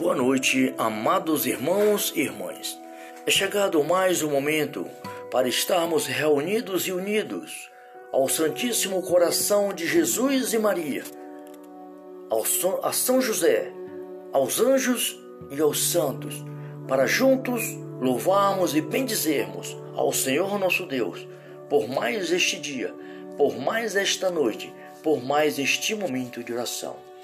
Boa noite, amados irmãos e irmãs. É chegado mais um momento para estarmos reunidos e unidos ao Santíssimo Coração de Jesus e Maria, ao a São José, aos anjos e aos santos, para juntos louvarmos e bendizermos ao Senhor nosso Deus por mais este dia, por mais esta noite, por mais este momento de oração.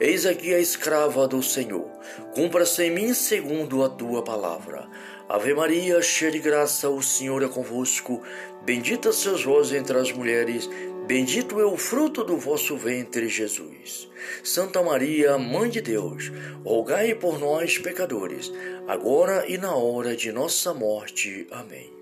Eis aqui a escrava do Senhor. Cumpra-se em mim segundo a tua palavra. Ave Maria, cheia de graça, o Senhor é convosco. Bendita sois vós entre as mulheres, bendito é o fruto do vosso ventre, Jesus. Santa Maria, Mãe de Deus, rogai por nós, pecadores, agora e na hora de nossa morte. Amém.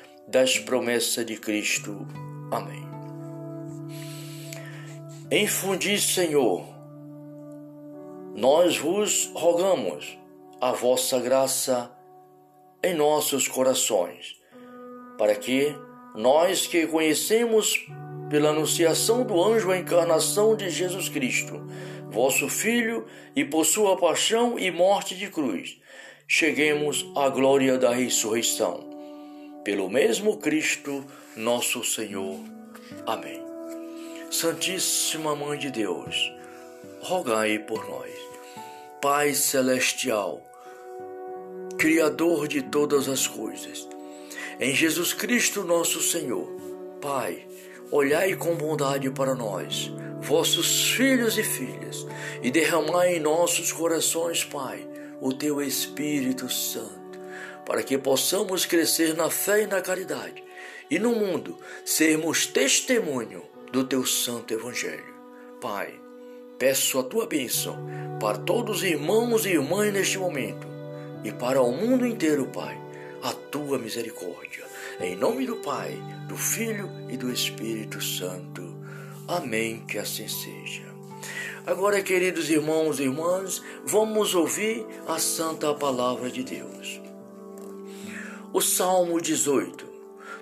das promessas de Cristo. Amém. Infundi, Senhor, nós vos rogamos a vossa graça em nossos corações, para que nós que conhecemos pela anunciação do anjo a encarnação de Jesus Cristo, vosso Filho, e por sua paixão e morte de cruz, cheguemos à glória da ressurreição pelo mesmo Cristo, nosso Senhor. Amém. Santíssima Mãe de Deus, rogai por nós. Pai celestial, Criador de todas as coisas, em Jesus Cristo, nosso Senhor, Pai, olhai com bondade para nós, vossos filhos e filhas, e derramai em nossos corações, Pai, o teu Espírito Santo para que possamos crescer na fé e na caridade, e no mundo sermos testemunho do teu santo evangelho. Pai, peço a tua bênção para todos os irmãos e irmãs neste momento e para o mundo inteiro, Pai, a tua misericórdia. Em nome do Pai, do Filho e do Espírito Santo. Amém. Que assim seja. Agora, queridos irmãos e irmãs, vamos ouvir a santa palavra de Deus. O Salmo 18,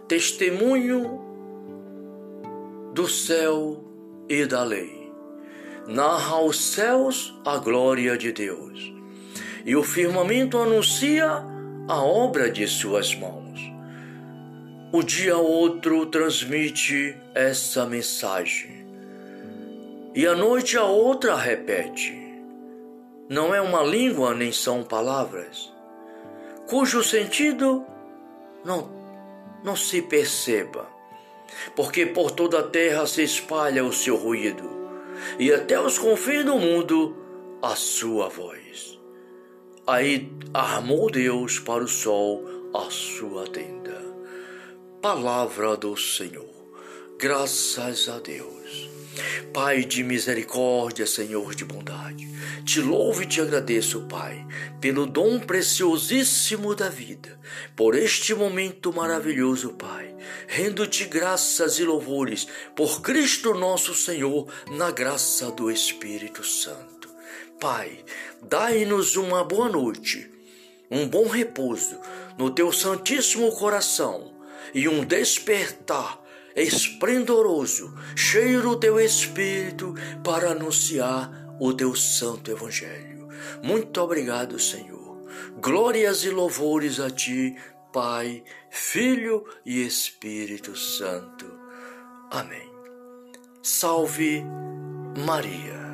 testemunho do céu e da lei. Narra aos céus a glória de Deus, e o firmamento anuncia a obra de suas mãos. O dia outro transmite essa mensagem, e a noite a outra repete. Não é uma língua nem são palavras, cujo sentido não, não se perceba, porque por toda a terra se espalha o seu ruído, e até os confins do mundo a sua voz. Aí armou Deus para o sol a sua tenda. Palavra do Senhor. Graças a Deus. Pai de misericórdia, Senhor de bondade, te louvo e te agradeço, Pai, pelo dom preciosíssimo da vida, por este momento maravilhoso, Pai. Rendo-te graças e louvores por Cristo nosso Senhor, na graça do Espírito Santo. Pai, dai-nos uma boa noite, um bom repouso no teu santíssimo coração e um despertar esplendoroso, cheio do teu Espírito, para anunciar o teu santo Evangelho. Muito obrigado, Senhor. Glórias e louvores a ti, Pai, Filho e Espírito Santo. Amém. Salve Maria.